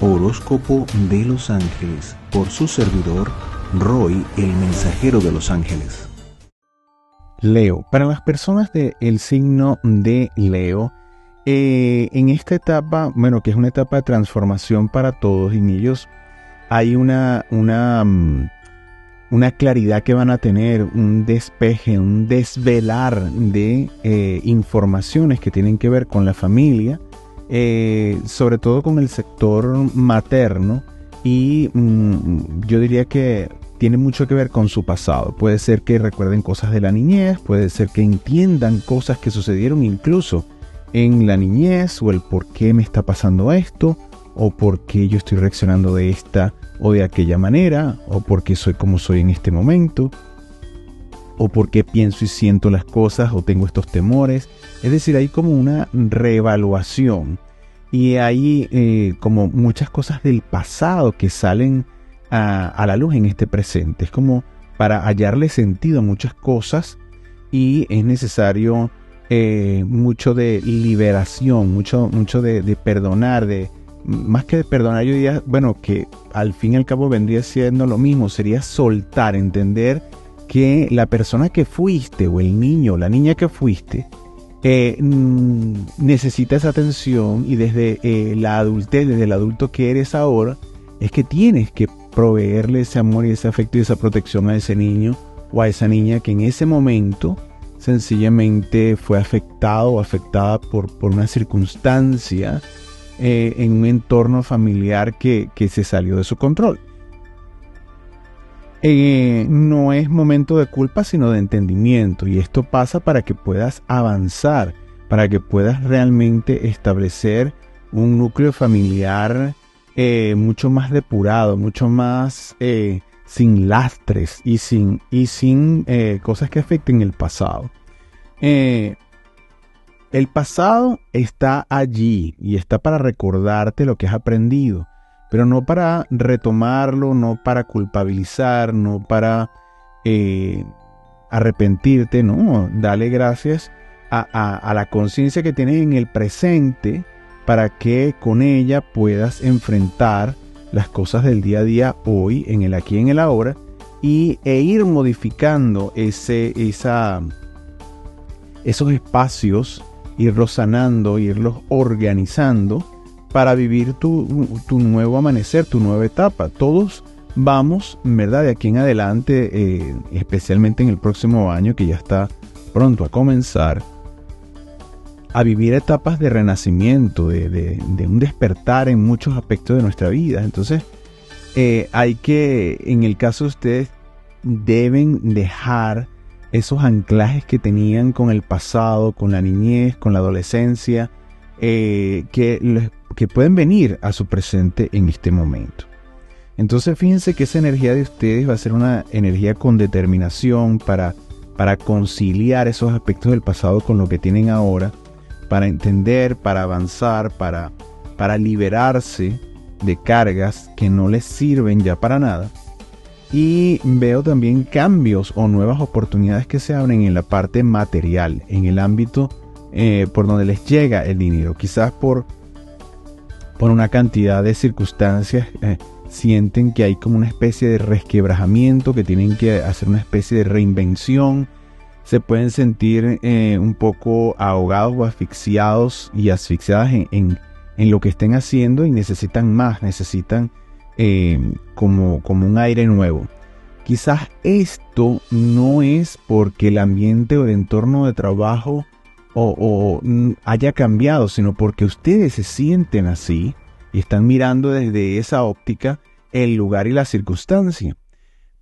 Horóscopo de los Ángeles por su servidor Roy, el mensajero de los ángeles. Leo, para las personas del signo de Leo, eh, en esta etapa, bueno, que es una etapa de transformación para todos, en ellos hay una, una, mm, una claridad que van a tener, un despeje, un desvelar de eh, informaciones que tienen que ver con la familia, eh, sobre todo con el sector materno y mm, yo diría que tiene mucho que ver con su pasado. Puede ser que recuerden cosas de la niñez, puede ser que entiendan cosas que sucedieron incluso en la niñez o el por qué me está pasando esto o por qué yo estoy reaccionando de esta o de aquella manera o por qué soy como soy en este momento o por qué pienso y siento las cosas o tengo estos temores. Es decir, hay como una reevaluación y hay eh, como muchas cosas del pasado que salen a, la luz en este presente. Es como para hallarle sentido a muchas cosas y es necesario eh, mucho de liberación, mucho, mucho de, de, perdonar, de más que de perdonar, yo diría, bueno, que al fin y al cabo vendría siendo lo mismo, sería soltar, entender que la persona que fuiste o el niño o la niña que fuiste eh, mm, necesita esa atención y desde eh, la adultez, desde el adulto que eres ahora, es que tienes que proveerle ese amor y ese afecto y esa protección a ese niño o a esa niña que en ese momento sencillamente fue afectado o afectada por, por una circunstancia eh, en un entorno familiar que, que se salió de su control. Eh, no es momento de culpa, sino de entendimiento. Y esto pasa para que puedas avanzar, para que puedas realmente establecer un núcleo familiar eh, mucho más depurado, mucho más eh, sin lastres y sin, y sin cosas que afecten el pasado. el pasado está allí y está para recordarte lo que has aprendido pero no para retomarlo, no para culpabilizar, no para eh, arrepentirte, no, dale gracias a, la conciencia que tienes en el presente para que con ella puedas enfrentar las cosas del día a día hoy, en el aquí, en el ahora, y, e ir modificando ese, esa, esos espacios, irlos sanando, irlos organizando para vivir tu, nuevo amanecer, tu nueva etapa. Todos vamos, ¿verdad? De aquí en adelante, eh, especialmente en el próximo año que ya está pronto a comenzar, a vivir etapas de renacimiento, de, un despertar en muchos aspectos de nuestra vida. Entonces, eh, hay que, en el caso de ustedes, deben dejar esos anclajes que tenían con el pasado, con la niñez, con la adolescencia, eh, que les que pueden venir a su presente en este momento. Entonces fíjense que esa energía de ustedes va a ser una energía con determinación para, para conciliar esos aspectos del pasado con lo que tienen ahora, para entender, para avanzar, para, para liberarse de cargas que no les sirven ya para nada. Y veo también cambios o nuevas oportunidades que se abren en la parte material, en el ámbito eh, por donde les llega el dinero. Quizás por por una cantidad de circunstancias, eh, sienten que hay como una especie de resquebrajamiento, que tienen que hacer una especie de reinvención, se pueden sentir eh, un poco ahogados o asfixiados y asfixiadas en, lo que estén haciendo y necesitan más, necesitan eh, como, como un aire nuevo. Quizás esto no es porque el ambiente o el entorno de trabajo o, mm, haya cambiado, sino porque ustedes se sienten así y están mirando desde esa óptica el lugar y la circunstancia.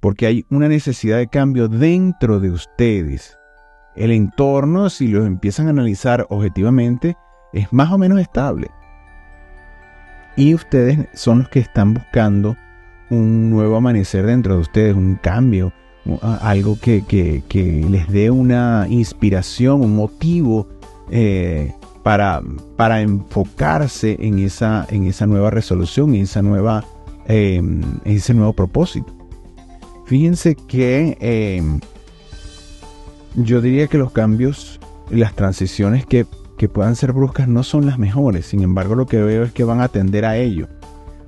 Porque hay una necesidad de cambio dentro de ustedes. El entorno, si lo empiezan a analizar objetivamente, es más o menos estable. Y ustedes son los que están buscando un nuevo amanecer dentro de ustedes, un cambio, algo que, les dé una inspiración, un motivo eh, para, para, enfocarse en esa, en esa nueva resolución, en, esa nueva, em, ese nuevo propósito. Fíjense que em, yo diría que los cambios, las transiciones que, que puedan ser bruscas no son las mejores, sin embargo lo que veo es que van a atender a ello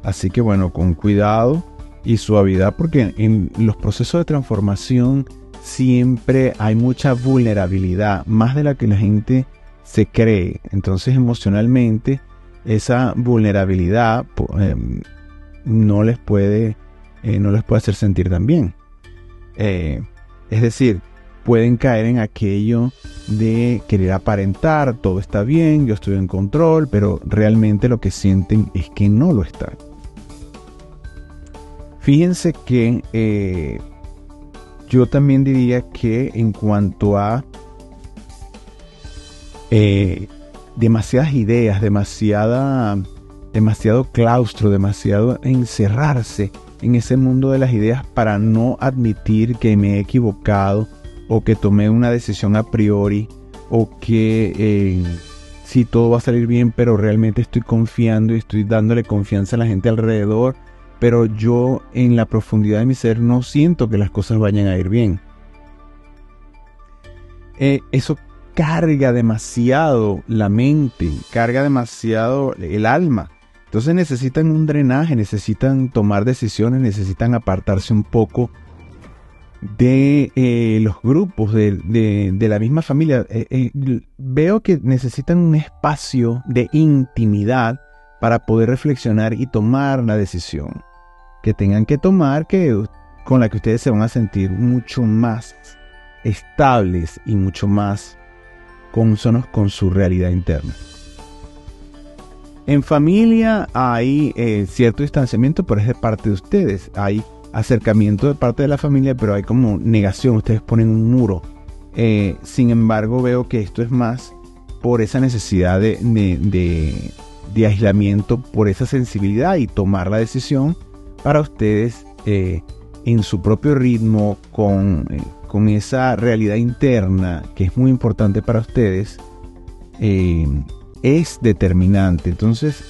Así que bueno, con cuidado y suavidad porque en los procesos de transformación siempre hay mucha vulnerabilidad, más de la que la gente se cree. Entonces emocionalmente esa vulnerabilidad em, no les puede eh, no les puede hacer sentir tan bien. Eh, es decir, pueden caer en aquello de querer aparentar, todo está bien, yo estoy en control, pero realmente lo que sienten es que no lo están. Fíjense que eh, yo también diría que en cuanto a eh, demasiadas ideas, demasiada, demasiado claustro, demasiado encerrarse en ese mundo de las ideas para no admitir que me he equivocado o que tomé una decisión a priori o que eh, si todo va a salir bien pero realmente estoy confiando y estoy dándole confianza a la gente alrededor pero yo en la profundidad de mi ser no siento que las cosas vayan a ir bien. Eh, eso carga demasiado la mente, carga demasiado el alma. Entonces necesitan un drenaje, necesitan tomar decisiones, necesitan apartarse un poco de eh, los grupos, de, la misma familia. Eh, veo que necesitan un espacio de intimidad para poder reflexionar y tomar la decisión que tengan que tomar que, con la que ustedes se van a sentir mucho más estables y mucho más consonos con su realidad interna. En familia hay eh, cierto distanciamiento, pero es de parte de ustedes. Hay acercamiento de parte de la familia, pero hay como negación. Ustedes ponen un muro. Eh, sin embargo, veo que esto es más por esa necesidad de, de aislamiento, por esa sensibilidad y tomar la decisión para ustedes eh, en su propio ritmo, con, eh, con, esa realidad interna que es muy importante para ustedes, eh, es determinante. Entonces,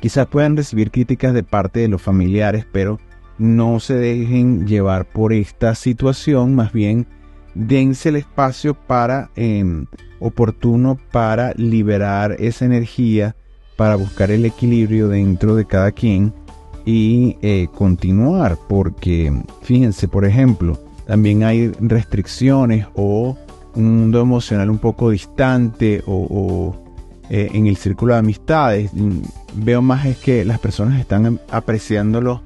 quizás puedan recibir críticas de parte de los familiares, pero no se dejen llevar por esta situación, más bien dense el espacio para em, oportuno para liberar esa energía para buscar el equilibrio dentro de cada quien y eh, continuar, porque fíjense, por ejemplo, también hay restricciones o un mundo emocional un poco distante o, eh, en el círculo de amistades. Mm, veo más es que las personas están apreciándolo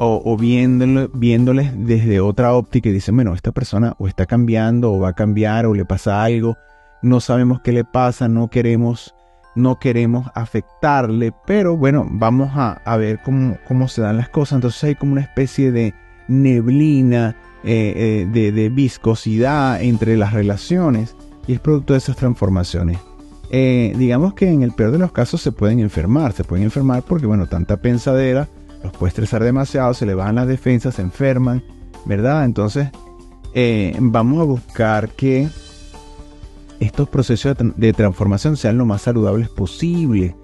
o, viéndolo, viéndoles desde otra óptica y dicen, bueno, esta persona o está cambiando o va a cambiar o le pasa algo, no sabemos qué le pasa, no queremos no queremos afectarle, pero bueno, vamos a, ver cómo, se dan las cosas. Entonces hay como una especie de neblina, eh, eh, de, viscosidad entre las relaciones y es producto de esas transformaciones. Eh, digamos que en el peor de los casos se pueden enfermar, se pueden enfermar porque bueno, tanta pensadera los puede estresar demasiado, se le bajan las defensas, se enferman, ¿verdad? Entonces vamos a buscar que estos procesos de transformación sean lo más saludables posible.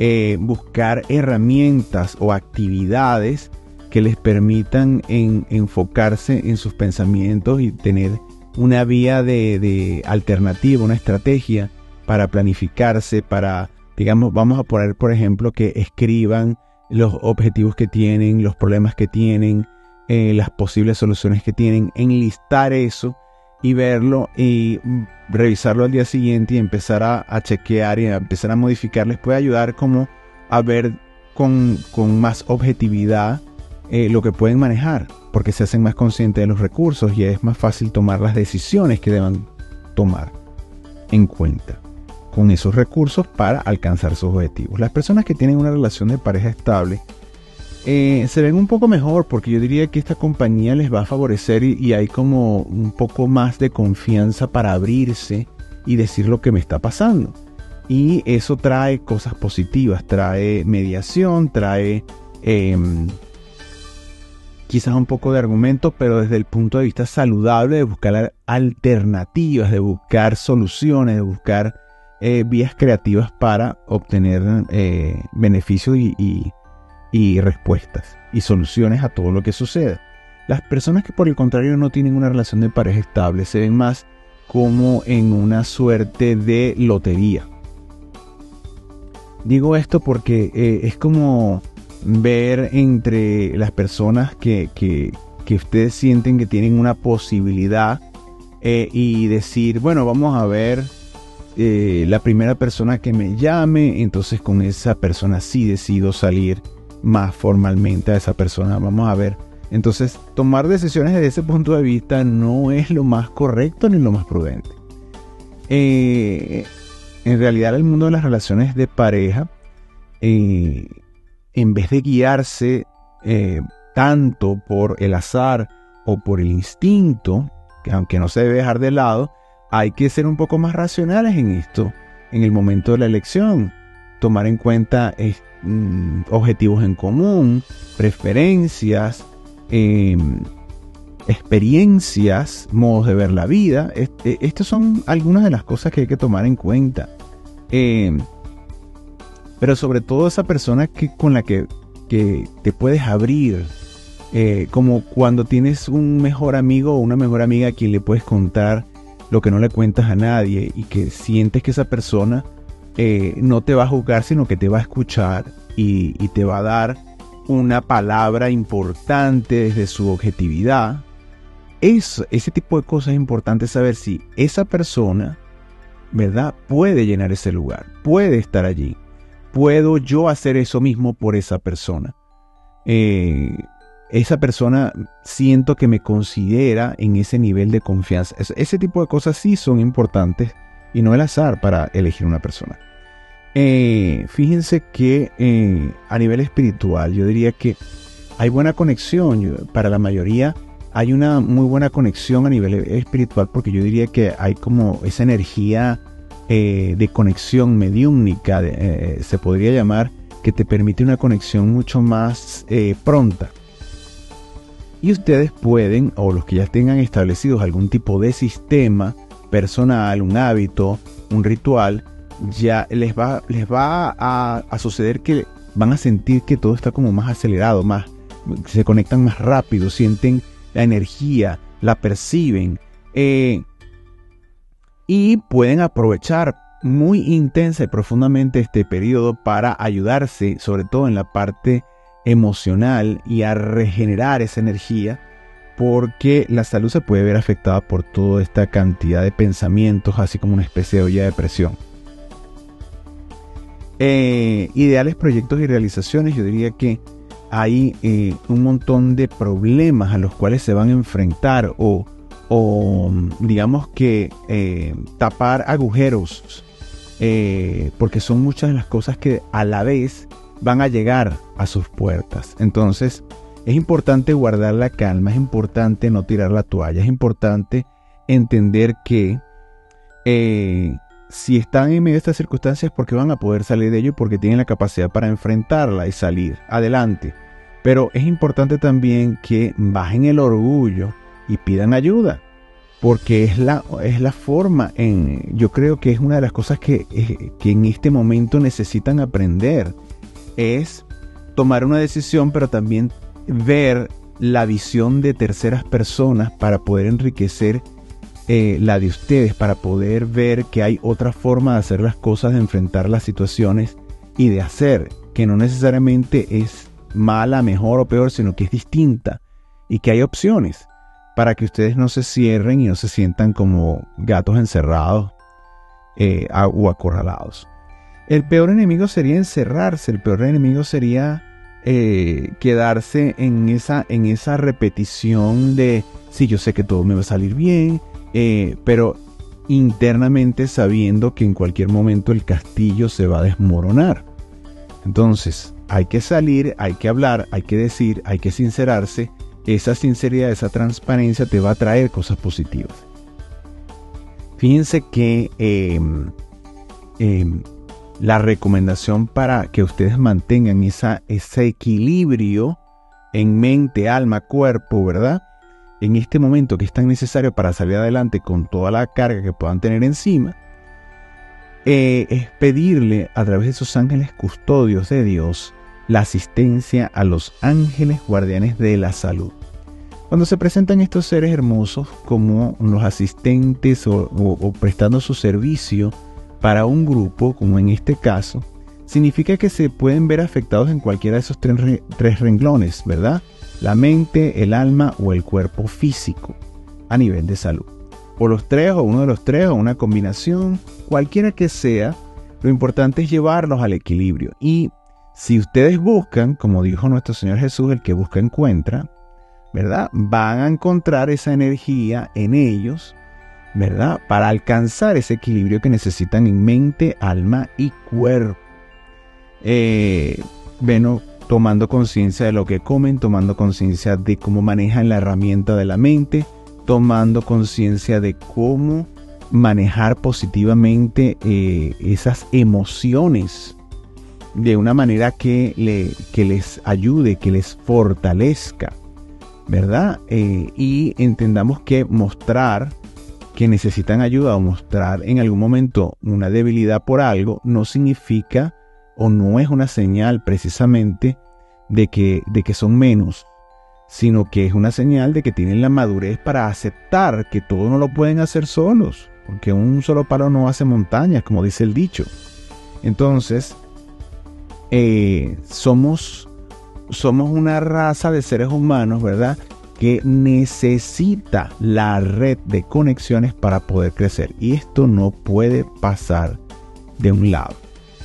Eh, buscar herramientas o actividades que les permitan enfocarse en sus pensamientos y tener una vía de, alternativa, una estrategia para planificarse, para, digamos, vamos a poner, por ejemplo, que escriban los objetivos que tienen, los problemas que tienen, eh, las posibles soluciones que tienen, enlistar eso y verlo y revisarlo al día siguiente y empezar a, chequear y a empezar a modificar les puede ayudar como a ver con, más objetividad eh, lo que pueden manejar porque se hacen más conscientes de los recursos y es más fácil tomar las decisiones que deban tomar en cuenta con esos recursos para alcanzar sus objetivos. Las personas que tienen una relación de pareja estable eh, se ven un poco mejor porque yo diría que esta compañía les va a favorecer y, hay como un poco más de confianza para abrirse y decir lo que me está pasando. Y eso trae cosas positivas, trae mediación, trae em, quizás un poco de argumento, pero desde el punto de vista saludable de buscar alternativas, de buscar soluciones, de buscar eh, vías creativas para obtener eh, beneficios y respuestas y soluciones a todo lo que suceda. Las personas que por el contrario no tienen una relación de pareja estable se ven más como en una suerte de lotería. Digo esto porque eh, es como ver entre las personas que, ustedes sienten que tienen una posibilidad y decir, bueno, vamos a ver eh, la primera persona que me llame, entonces con esa persona sí decido salir más formalmente a esa persona. Vamos a ver. Entonces, tomar decisiones desde ese punto de vista no es lo más correcto ni lo más prudente. Eh, en realidad, el mundo de las relaciones de pareja, eh, en vez de guiarse tanto por el azar o por el instinto, que aunque no se debe dejar de lado, hay que ser un poco más racionales en esto, en el momento de la elección, tomar en cuenta mm, objetivos en común, preferencias, em, experiencias, modos de ver la vida. Eh, estas son algunas de las cosas que hay que tomar en cuenta. Em, pero sobre todo esa persona que, con la que, que te puedes abrir, eh, como cuando tienes un mejor amigo o una mejor amiga a quien le puedes contar lo que no le cuentas a nadie y que sientes que esa persona eh, no te va a juzgar, sino que te va a escuchar y, te va a dar una palabra importante desde su objetividad. Eso, ese tipo de cosas es importante saber si esa persona, ¿verdad? Puede llenar ese lugar, puede estar allí. ¿Puedo yo hacer eso mismo por esa persona? Eh, esa persona siento que me considera en ese nivel de confianza. Ese tipo de cosas sí son importantes y no el azar para elegir una persona. Eh, fíjense que eh, a nivel espiritual yo diría que hay buena conexión. para la mayoría hay una muy buena conexión a nivel espiritual porque yo diría que hay como esa energía eh, de conexión mediúnica, se podría llamar, que te permite una conexión mucho más pronta y ustedes pueden, o los que ya tengan establecidos algún tipo de sistema personal, un hábito, un ritual, ya les va, les va a, suceder que van a sentir que todo está como más acelerado, más, se conectan más rápido, sienten la energía, la perciben eh, y pueden aprovechar muy intensa y profundamente este periodo para ayudarse, sobre todo en la parte emocional y a regenerar esa energía porque la salud se puede ver afectada por toda esta cantidad de pensamientos, así como una especie de olla de presión. Eh, ideales, proyectos y realizaciones, yo diría que hay eh, un montón de problemas a los cuales se van a enfrentar o, digamos que eh, tapar agujeros, porque son muchas de las cosas que a la vez van a llegar a sus puertas. Entonces, es importante guardar la calma, es importante no tirar la toalla, es importante entender que eh, si están en medio de estas circunstancias, porque van a poder salir de ello, porque tienen la capacidad para enfrentarla y salir adelante. Pero es importante también que bajen el orgullo y pidan ayuda, porque es la, es la forma, en, yo creo que es una de las cosas que, eh, que en este momento necesitan aprender es tomar una decisión, pero también ver la visión de terceras personas para poder enriquecer eh, la de ustedes, para poder ver que hay otra forma de hacer las cosas, de enfrentar las situaciones y de hacer, que no necesariamente es mala, mejor o peor, sino que es distinta y que hay opciones para que ustedes no se cierren y no se sientan como gatos encerrados eh, o acorralados. El peor enemigo sería encerrarse, el peor enemigo sería eh, quedarse en esa, en esa repetición de, sí, yo sé que todo me va a salir bien, eh, pero internamente sabiendo que en cualquier momento el castillo se va a desmoronar. Entonces, hay que salir, hay que hablar, hay que decir, hay que sincerarse. Esa sinceridad, esa transparencia te va a traer cosas positivas. Fíjense que em, em, la recomendación para que ustedes mantengan esa, ese equilibrio en mente, alma, cuerpo, ¿verdad? En este momento que es tan necesario para salir adelante con toda la carga que puedan tener encima, eh, es pedirle a través de esos ángeles custodios de Dios la asistencia a los ángeles guardianes de la salud. Cuando se presentan estos seres hermosos como los asistentes o prestando su servicio, para un grupo, como en este caso, significa que se pueden ver afectados en cualquiera de esos tres, renglones, ¿verdad? La mente, el alma o el cuerpo físico a nivel de salud. O los tres, o uno de los tres, o una combinación, cualquiera que sea, lo importante es llevarlos al equilibrio. Y si ustedes buscan, como dijo nuestro Señor Jesús, el que busca encuentra, ¿verdad? Van a encontrar esa energía en ellos, ¿verdad? Para alcanzar ese equilibrio que necesitan en mente, alma y cuerpo. Eh, bueno, tomando conciencia de lo que comen, tomando conciencia de cómo manejan la herramienta de la mente, tomando conciencia de cómo manejar positivamente eh, esas emociones de una manera que, le, que, les ayude, que les fortalezca, ¿verdad? Eh, y entendamos que mostrar que necesitan ayuda o mostrar en algún momento una debilidad por algo no significa o no es una señal precisamente de que, de que son menos, sino que es una señal de que tienen la madurez para aceptar que todo no lo pueden hacer solos, porque un solo palo no hace montañas, como dice el dicho. Entonces, eh, somos, somos una raza de seres humanos, ¿verdad? Que necesita la red de conexiones para poder crecer. Y esto no puede pasar de un lado.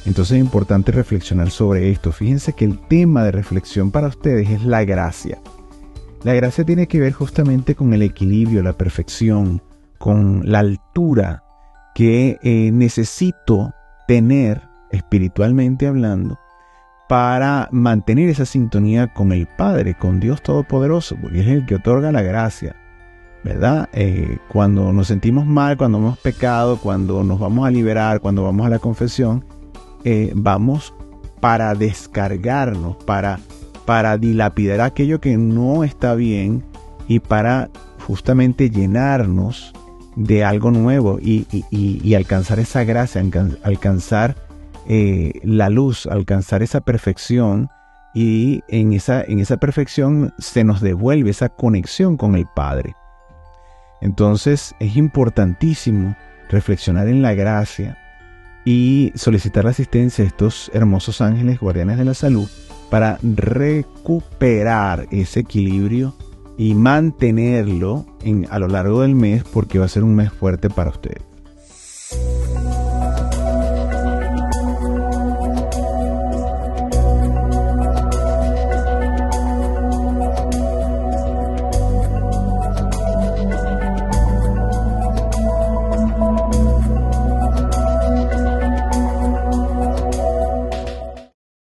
Entonces es importante reflexionar sobre esto. Fíjense que el tema de reflexión para ustedes es la gracia. La gracia tiene que ver justamente con el equilibrio, la perfección, con la altura que eh, necesito tener espiritualmente hablando para mantener esa sintonía con el Padre, con Dios Todopoderoso, porque es el que otorga la gracia. ¿Verdad? Eh, cuando nos sentimos mal, cuando hemos pecado, cuando nos vamos a liberar, cuando vamos a la confesión, eh, vamos para descargarnos, para, para dilapidar aquello que no está bien y para justamente llenarnos de algo nuevo y, alcanzar esa gracia, alcanzar eh, la luz, alcanzar esa perfección y en esa, en esa perfección se nos devuelve esa conexión con el Padre. Entonces es importantísimo reflexionar en la gracia, y solicitar la asistencia de estos hermosos ángeles guardianes de la salud para recuperar ese equilibrio y mantenerlo en, a lo largo del mes porque va a ser un mes fuerte para ustedes.